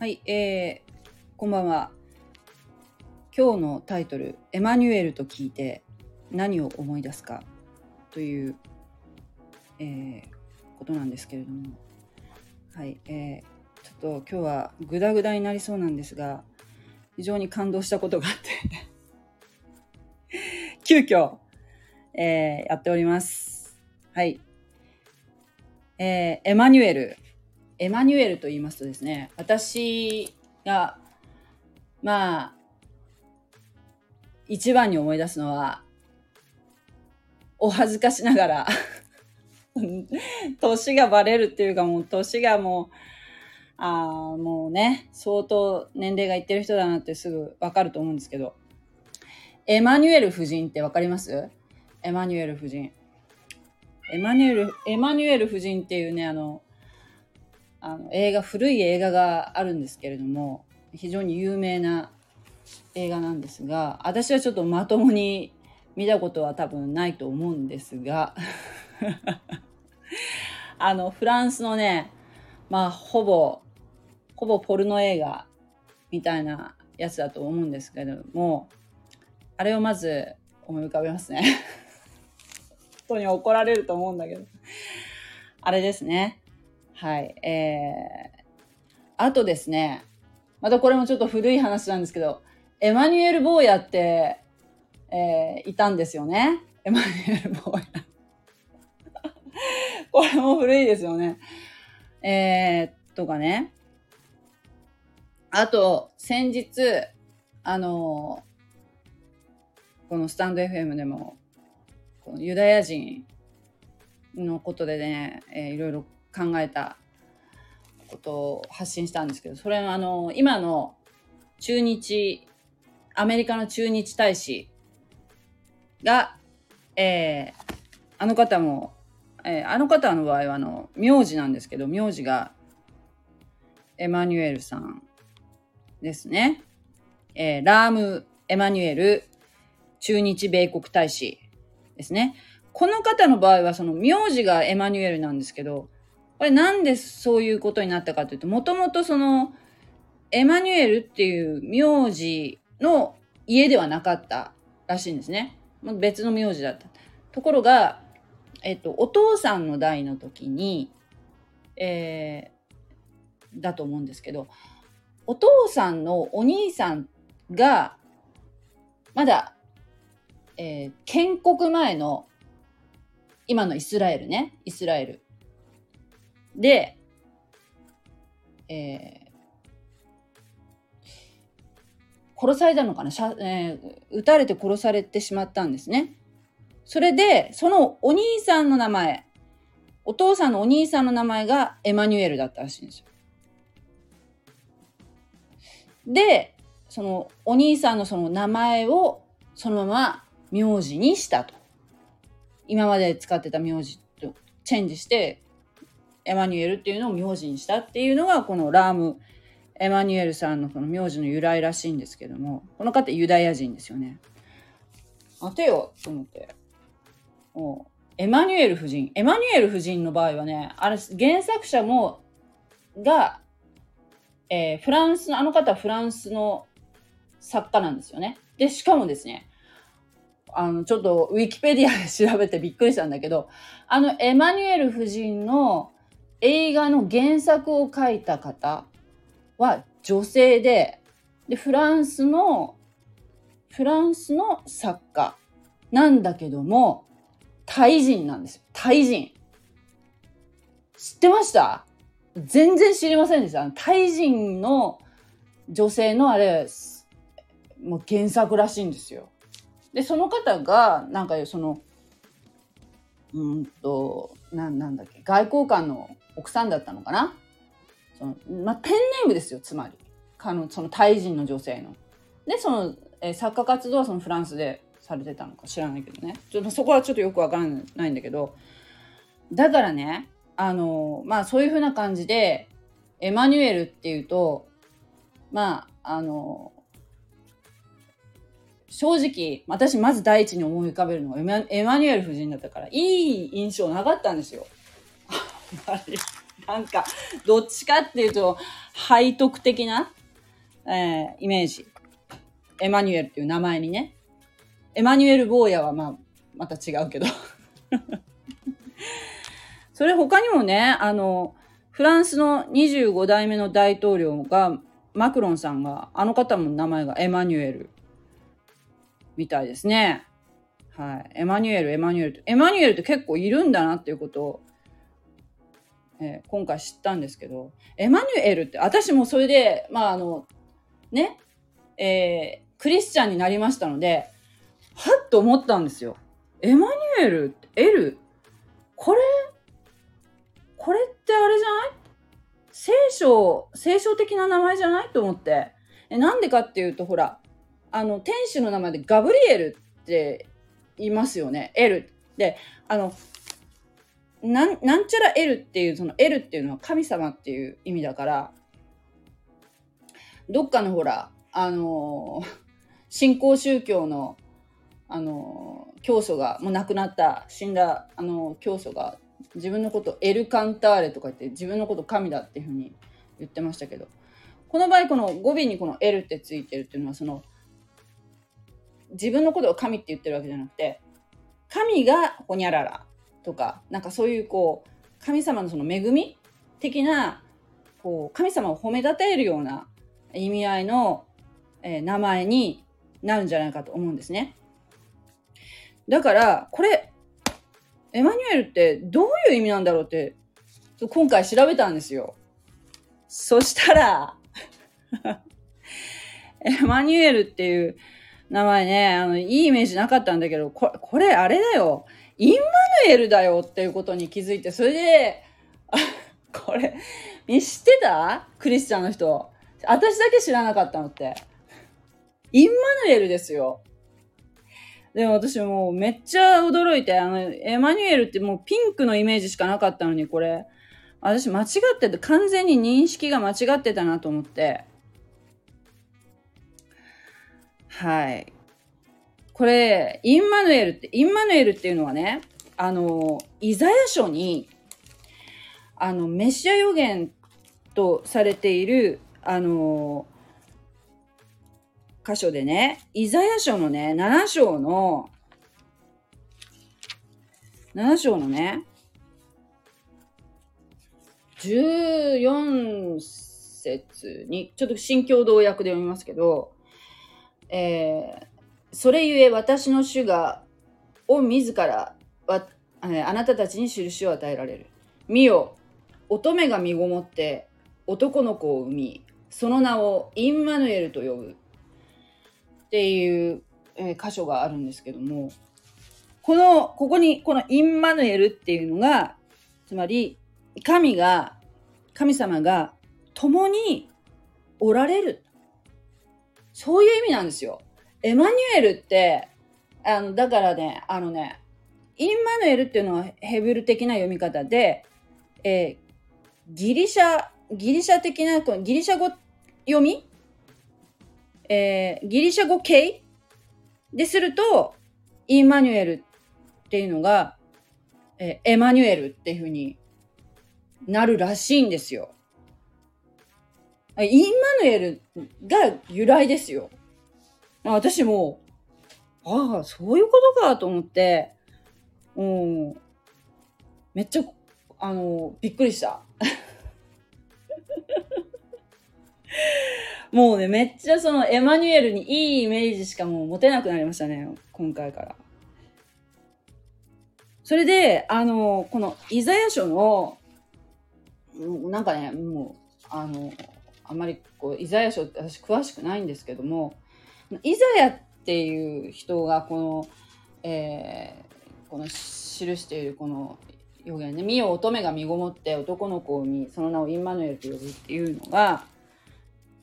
はい、えー、こんばんは。今日のタイトル、エマニュエルと聞いて何を思い出すか？という、えーことなんですけれども、はい、えーちょっと今日はグダグダになりそうなんですが、非常に感動したことがあって、急遽、えーやっております。はい。えーエマニュエル。エマニュエルと言いますとですね、私が、まあ、一番に思い出すのは、お恥ずかしながら、年がバレるっていうかもう年がもう、あ、もうね、相当年齢がいってる人だなってすぐわかると思うんですけど、エマニュエル夫人ってわかります？エマニュエル夫人。エマニュエル、エマニュエル夫人っていうね、あの、あの映画、古い映画があるんですけれども、非常に有名な映画なんですが、私はちょっとまともに見たことは多分ないと思うんですが、あの、フランスのね、まあ、ほぼ、ほぼポルノ映画みたいなやつだと思うんですけれども、あれをまず思い浮かべますね。人に怒られると思うんだけど。あれですね。はい。えー、あとですね、またこれもちょっと古い話なんですけど、エマニュエル・ボーヤって、えーいたんですよね。エマニュエル・ボーヤ。これも古いですよね。えー、とかね。あと、先日、あのこのスタンド FM でも、このユダヤ人のことでね、えーいろいろ考えたことを発信したんですけど、それはあの、今の中日、アメリカの駐日大使が、えーあの方も、えーあの方の場合はあの、名字なんですけど、名字がエマニュエルさんですね。えーラーム・エマニュエル駐日米国大使ですね。この方の場合はその名字がエマニュエルなんですけど、これなんでそういうことになったかというと、もともとそのエマニュエルっていう名字の家ではなかったらしいんですね。別の名字だった。ところが、えっと、お父さんの代の時に、えーだと思うんですけど、お父さんのお兄さんが、まだ、えー建国前の、今のイスラエルね、イスラエル。で、えー殺されたのかな、えー撃たれて殺されてしまったんですね。それで、そのお兄さんの名前、お父さんのお兄さんの名前がエマニュエルだったらしいんですよ。で、そのお兄さんのその名前をそのまま名字にしたと。今まで使ってた名字とチェンジして、エマニュエルっていうのを名字にしたっていうのが、このラーム・エマニュエルさんのこの名字の由来らしいんですけども、この方ユダヤ人ですよね。待てよと思って。もうエマニュエル夫人。エマニュエル夫人の場合はね、あれ、原作者も、が、えーフランスの、あの方はフランスの作家なんですよね。で、しかもですね、あの、ちょっとウィキペディアで調べてびっくりしたんだけど、あの、エマニュエル夫人の映画の原作を書いた方は女性で、で、フランスの、フランスの作家なんだけども、タイ人なんですよ。タイ人。知ってました？全然知りませんでした。タイ人の女性のあれ、もう原作らしいんですよ。で、その方が、なんかその、うんと、ななんだっけ、外交官の奥さんだったのかな？その、まあ、ペンネームですよ、つまり。かのそのタイ人の女性の。で、その、えー作家活動はそのフランスでされてたのか知らないけどね。ちょっとそこはちょっとよくわからないんだけど、だからね、あの、まあそういうふうな感じで、エマニュエルっていうと、まあ、あの、正直、私まず第一に思い浮かべるのがエマエマニュエル夫人だったから、いい印象なかったんですよ。なんか、どっちかっていうと、背徳的な、えー、イメージ。エマニュエルっていう名前にね。エマニュエル坊やはまあ、また違うけど。それ他にもね、あの、フランスの25代目の大統領が、マクロンさんが、あの方も名前がエマニュエルみたいですね。はい。エマニュエル、エマニュエル。エマニュエルって結構いるんだなっていうことを、えー、今回知ったんですけど、エマニュエルって、私もそれで、まああの、ね、えー、クリスチャンになりましたので、はっと思ったんですよ。エマニュエル、エル、これ、これってあれじゃない？聖書、聖書的な名前じゃないと思って。え、なんでかっていうと、ほら、あの、天使の名前でガブリエルって言いますよね。エル。で、あの、なん、なんちゃらエルっていう、そのエルっていうのは神様っていう意味だから、どっかのほら、あの新興 宗教の、あの教祖が、もう亡くなった、死んだ、あの教祖が、自分のことエルカンターレとか言って、自分のこと神だっていうふうに言ってましたけど、この場合、この語尾にこのエルってついてるっていうのは、その、自分のことを神って言ってるわけじゃなくて、神がほにゃららとか、なんかそういうこう、神様のその恵み的な、こう、神様を褒めたたえるような意味合いの、えー、名前になるんじゃないかと思うんですね。だから、これ、エマニュエルってどういう意味なんだろうって、今回調べたんですよ。そしたら エマニュエルっていう名前ね、あの、いいイメージなかったんだけど、こ、これあれだよ。インマヌエルだよっていうことに気づいて、それで、これ、知ってた？クリスチャンの人。私だけ知らなかったのって。インマヌエルですよ。でも私もうめっちゃ驚いて、あの、エマニュエルってもうピンクのイメージしかなかったのに、これ、私間違ってて、完全に認識が間違ってたなと思って。はい。これ、インマヌエルって、インマヌエルっていうのはね、あの、イザヤ書に、あの、メシア予言とされている、あの、箇所でね、イザヤ書のね、7章の、7章のね、14節に、ちょっと新共同訳で読みますけど、えー、それゆえ私の主が、を自らわ、あなたたちに印を与えられる。見よ、乙女が身ごもって男の子を産み、その名をインマヌエルと呼ぶ。っていう、え、箇所があるんですけども、この、ここに、このインマヌエルっていうのが、つまり、神が、神様が共におられる。そういう意味なんですよ。エマニュエルって、あの、だからね、あのね、インマヌエルっていうのはヘブル的な読み方で、えー、ギリシャ、ギリシャ的な、ギリシャ語読み？えー、ギリシャ語系ですると、インマニュエルっていうのが、えー、エマニュエルっていうふうになるらしいんですよ。インマヌエルが由来ですよ。私も、ああ、そういうことかと思って、うん、めっちゃ、あの、びっくりした。もうね、めっちゃそのエマニュエルにいいイメージしかもう持てなくなりましたね、今回から。それで、あの、このイザヤ書の、なんかね、もう、あの、あんまりこう、イザヤ書って私詳しくないんですけども、イザヤっていう人がこの、えー、この記しているこの予言ね、見よ乙女が身ごもって男の子を見、その名をインマヌエルと呼ぶっていうのが、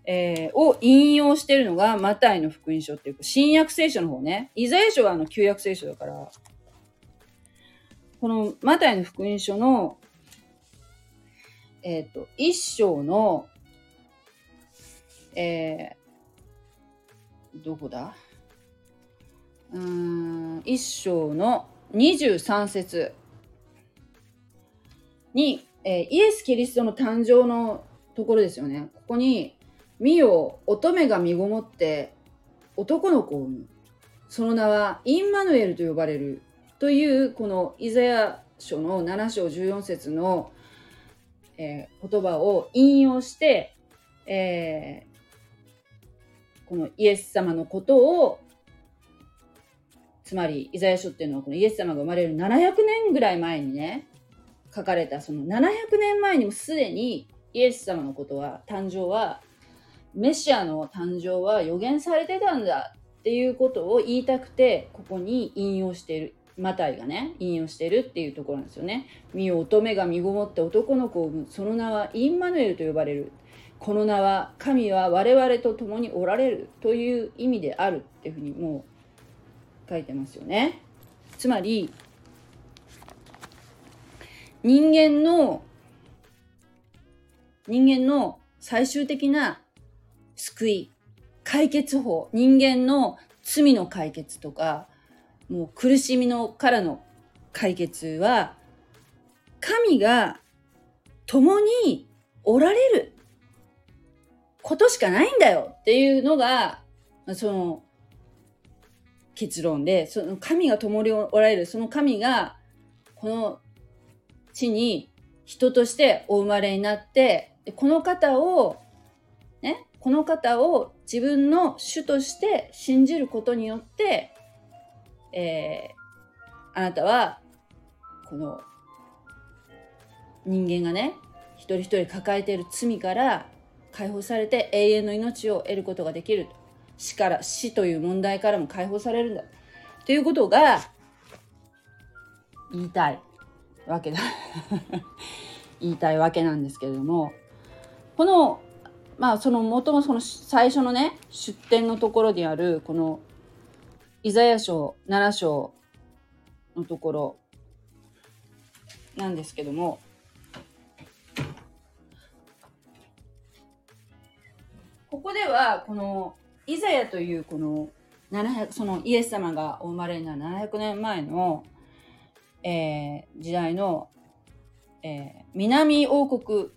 えー、を引用してるのがマタイの福音書っていう新約聖書の方ね。イザヤ書はあの旧約聖書だから、このマタイの福音書の、えっ、ー、と、一章の、えー、どこだ？うん、一章の23節に、えーイエス・キリストの誕生のところですよね。ここに、見よ、乙女が身ごもって男の子を産む。その名はインマヌエルと呼ばれる。という、このイザヤ書の7章14節の、えー言葉を引用して、えーこのイエス様のことをつまりイザヤ書っていうのはこのイエス様が生まれる700年ぐらい前にね書かれたその700年前にもすでにイエス様のことは誕生はメシアの誕生は予言されてたんだっていうことを言いたくてここに引用しているマタイがね引用してるっていうところなんですよね。見よ乙女が身ごもって男の子を産むその名はインマヌエルと呼ばれるこの名は神は我々と共におられるという意味であるっていうふうにもう書いてますよね。つまり人間の人間の最終的な救い解決法人間の罪の解決とかもう苦しみのからの解決は神が共におられることしかないんだよっていうのがその結論でその神が共におられるその神がこの地に人としてお生まれになってでこの方をねこの方を自分の主として信じることによって、えーあなたはこの人間がね一人一人抱えている罪から解放されて永遠の命を得ることができる死から死という問題からも解放されるんだ。ということが言いたいわけだ。言いたいわけなんですけれども。このまあその元もその最初のね出典のところにあるこのイザヤ書7章のところなんですけどもここではこのイザヤというこの700そのイエス様がお生まれになる700年前の、えー時代の、えー南王国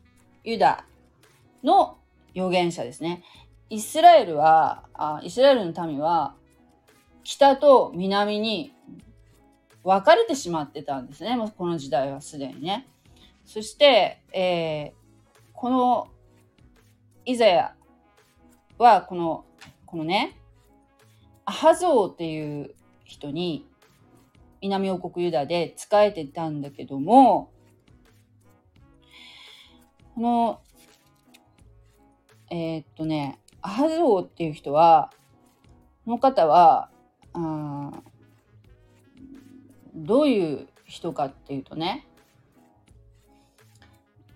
ユダの預言者ですね。イスラエルはあイスラエルの民は北と南に分かれてしまってたんですねもうこの時代はすでにね。そして、えーこのイザヤはこのこのねアハゾーっていう人に南王国ユダで仕えてたんだけどもこのえーっとねアハゾーっていう人はこの方はあどういう人かっていうとね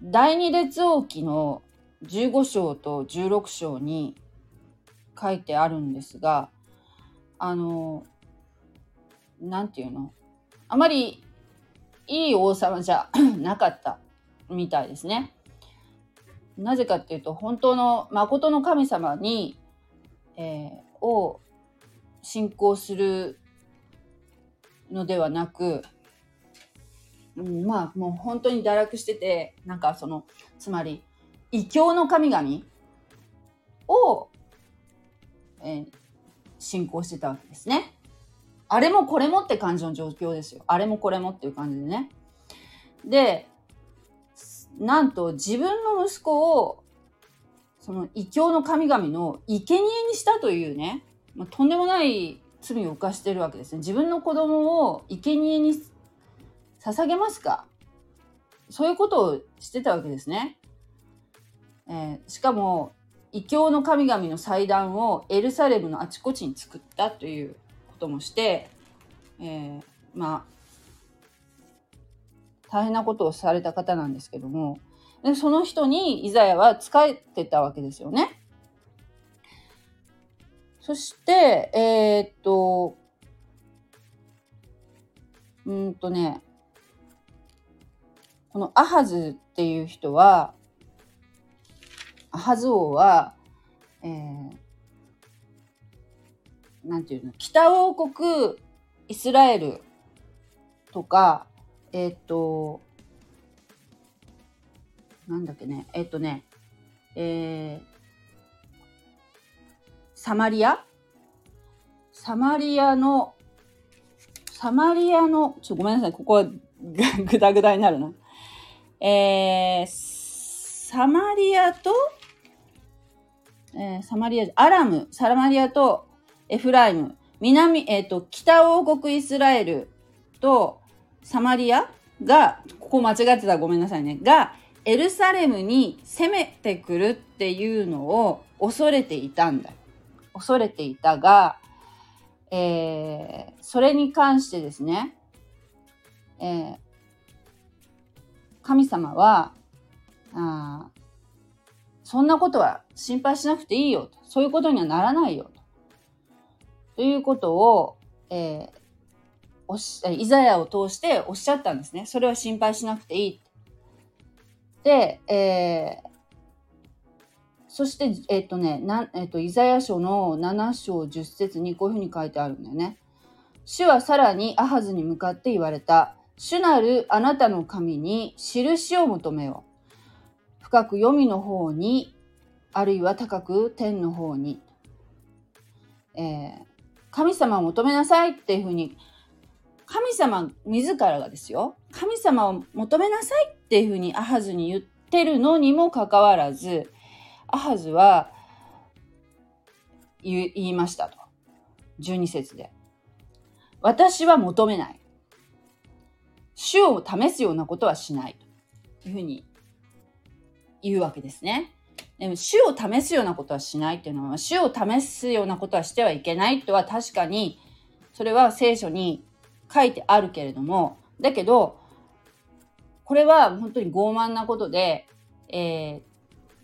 第二列王記の15章と16章に書いてあるんですがあのなんていうの？あまりいい王様じゃ なかったみたいですね。なぜかっていうと本当の誠の神様に、えーを信仰するのではなく、うん、まあもう本当に堕落しててなんかそのつまり異教の神々を、えー信仰してたわけですね。あれもこれもって感じの状況ですよ。あれもこれもっていう感じでね。で、なんと自分の息子をその異教の神々の生贄にしたというね、まあ、とんでもない罪を犯してるわけですね。自分の子供を生贄に捧げますかそういうことをしてたわけですね。えーしかも異教の神々の祭壇をエルサレムのあちこちに作ったということもして、えーまあ大変なことをされた方なんですけどもでその人にイザヤは仕えてたわけですよね。そしてえーっとうんとねこのアハズっていう人はハズ王は、えーなんていうの北王国イスラエルとかえーとなんだっけね、えっとね、えー、サマリア？サマリアの、サマリアの、ちょ、ごめんなさい、ここはぐだぐだになるな。えー、サマリアと、えー、サマリア、アラム、サラマリアとエフライム、南、えっ、ー、と、北王国イスラエルとサマリアが、ここ間違ってたごめんなさいね、が、エルサレムに攻めてくるっていうのを恐れていたんだ。恐れていたが、えー、それに関してですね、えー、神様はあ、そんなことは心配しなくていいよと。そういうことにはならないよと。いうことを、えー、おしイザヤを通しておっしゃったんですね。それは心配しなくていい。で、えー、そして、えっ、とね、なえっ、と、イザヤ書の7章10節にこういうふうに書いてあるんだよね。主はさらにアハズに向かって言われた。主なるあなたの神に印を求めよう。深く黄泉の方に、あるいは高く天の方に。えー、神様を求めなさいっていうふうに、神様自らがですよ。神様を求めなさいっていうふうにアハズに言ってるのにもかかわらず、アハズは言いましたと。12節で。私は求めない。主を試すようなことはしない。というふうに言うわけですね。でも主を試すようなことはしないっていうのは、主を試すようなことはしてはいけないとは確かに、それは聖書に書いてあるけれども、だけど、これは本当に傲慢なことで、えー、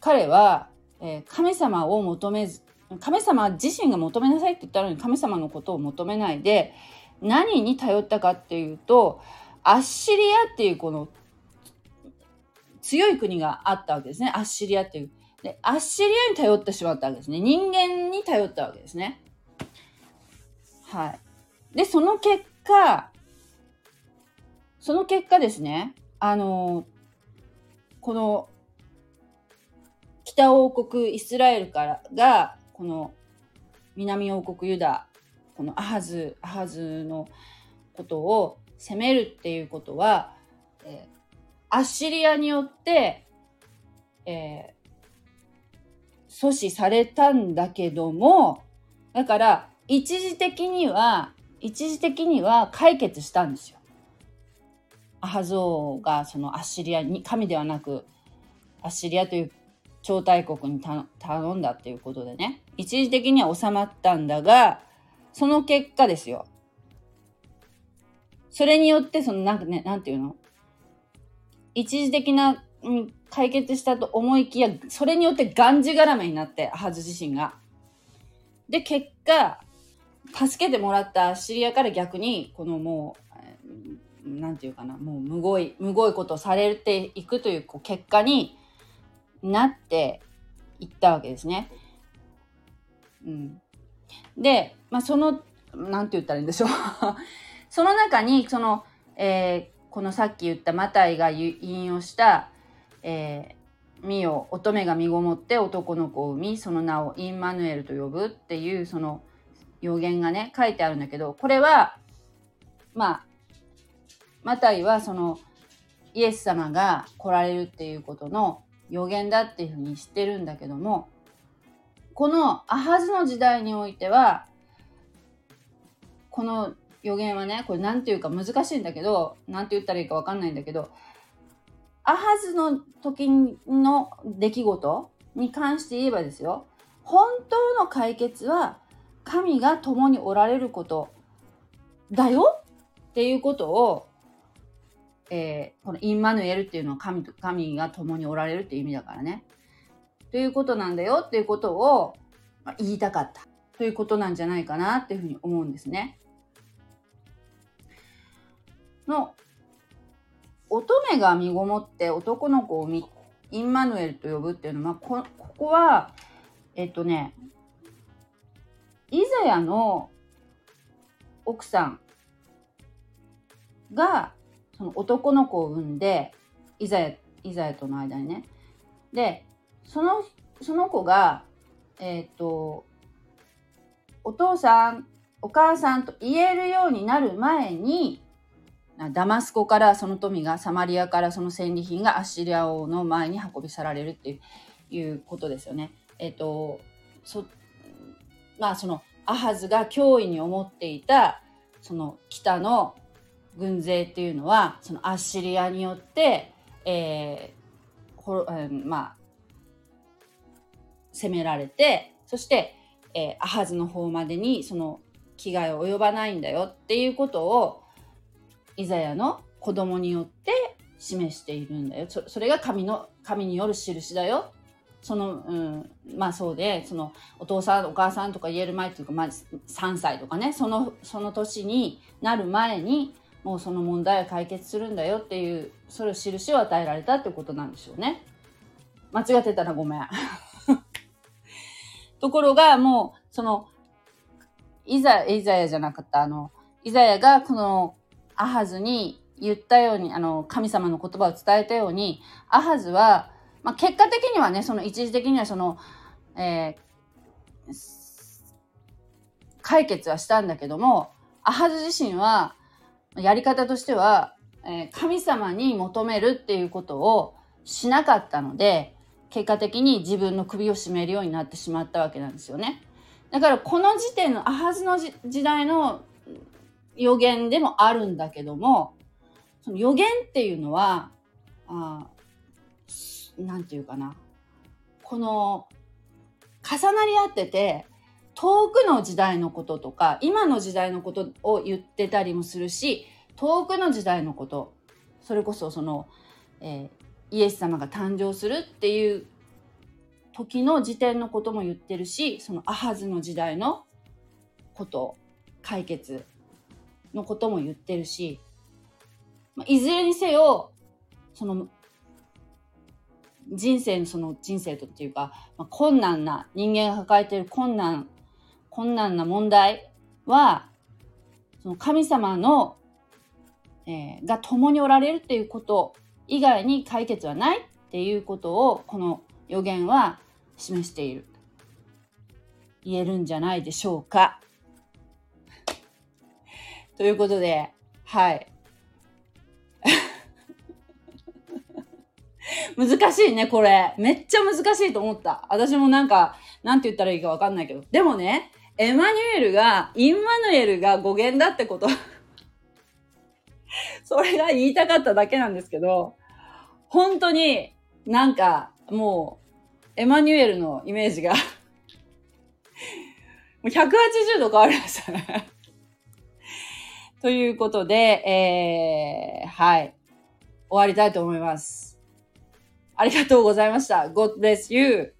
彼はえー、神様を求めず神様自身が求めなさいって言ったのに神様のことを求めないで何に頼ったかっていうとアッシリアっていうこの強い国があったわけですねアッシリアっていう。でアッシリアに頼ってしまったわけですね人間に頼ったわけですね。はい。でその結果その結果ですねあのこの北王国イスラエルからがこの南王国ユダこのアハズアハズのことを攻めるっていうことは、えー、アッシリアによって、えー、阻止されたんだけどもだから一時的には一時的には解決したんですよ。アハゾーがそのアッシリアに神ではなくアッシリアという超大国に頼んだっていうことでね、一時的には収まったんだが、その結果ですよ。それによって、その、なんかね、なんていうの？一時的な、うん、解決したと思いきや、それによってがんじがらめになって、ハズ自身が。で、結果、助けてもらったシリアから逆に、このもう、なんていうかな、もうむごい、むごいことをされていくというこう結果になっていったわけですね。うん、で、まあ、その何て言ったらいいんでしょう その中にその、えー、このさっき言ったマタイが引用した「えー、見よ乙女が身ごもって男の子を産みその名をインマヌエルと呼ぶ」っていうその予言がね書いてあるんだけどこれはまあマタイはそのイエス様が来られるっていうことの予言だっていうふうに知ってるんだけどもこのアハズの時代においてはこの予言はねこれ何て言うか難しいんだけど何て言ったらいいか分かんないんだけどアハズの時の出来事に関して言えばですよ本当の解決は神が共におられることだよっていうことをえー、このインマヌエルっていうのは神と神が共におられるっていう意味だからね。ということなんだよっていうことを、ま、言いたかったということなんじゃないかなっていうふうに思うんですね。の乙女が身ごもって男の子をインマヌエルと呼ぶっていうのはこここはえっとねイザヤの奥さんがその男の子を産んでイザヤイザヤとの間にね。で、その、その子が、えっ、と、お父さん、お母さんと言えるようになる前に、ダマスコからその富がサマリアからその戦利品がアッシリア王の前に運び去られるっていういうことですよね。えっ、とそまあそのアハズが脅威に思っていたその北の軍勢っていうのはそのアッシリアによって、えーほえー、まあ攻められてそして、えー、アハズの方までにその危害を及ばないんだよっていうことをイザヤの子供によって示しているんだよそれが神の神による印だよその、うん、まあそうでそのお父さんお母さんとか言える前っていうか、まあ、3歳とかねそのその年になる前にもうその問題は解決するんだよっていうそれを印を与えられたってことなんでしょうね。間違ってたらごめん。ところがもうそのいざイザヤじゃなかったあのイザヤがこのアハズに言ったようにあの神様の言葉を伝えたようにアハズは、まあ、結果的にはねその一時的にはその、えー、解決はしたんだけどもアハズ自身はやり方としては、えー、神様に求めるっていうことをしなかったので結果的に自分の首を絞めるようになってしまったわけなんですよね。だからこの時点のアハズの時代の予言でもあるんだけどもその予言っていうのはあなんていうかな。この重なり合ってて遠くの時代のこととか今の時代のことを言ってたりもするし遠くの時代のことそれこそその、えー、イエス様が誕生するっていう時の時点のことも言ってるしそのアハズの時代のこと解決のことも言ってるし、まあ、いずれにせよその人生のその人生とっていうか、まあ、困難な人間が抱えている困難困難な問題はその神様の、えー、が共におられるっていうこと以外に解決はないっていうことをこの予言は示している言えるんじゃないでしょうか。ということで、はい。難しいね、これ。めっちゃ難しいと思った。私もなんか、なんて言ったらいいかわかんないけど。でもね、エマニュエルが、インマヌエルが語源だってこと それが言いたかっただけなんですけど、本当になんかもう、エマニュエルのイメージが もう180度変わりましたねということで、えー、はい。終わりたいと思います。ありがとうございました。God bless you!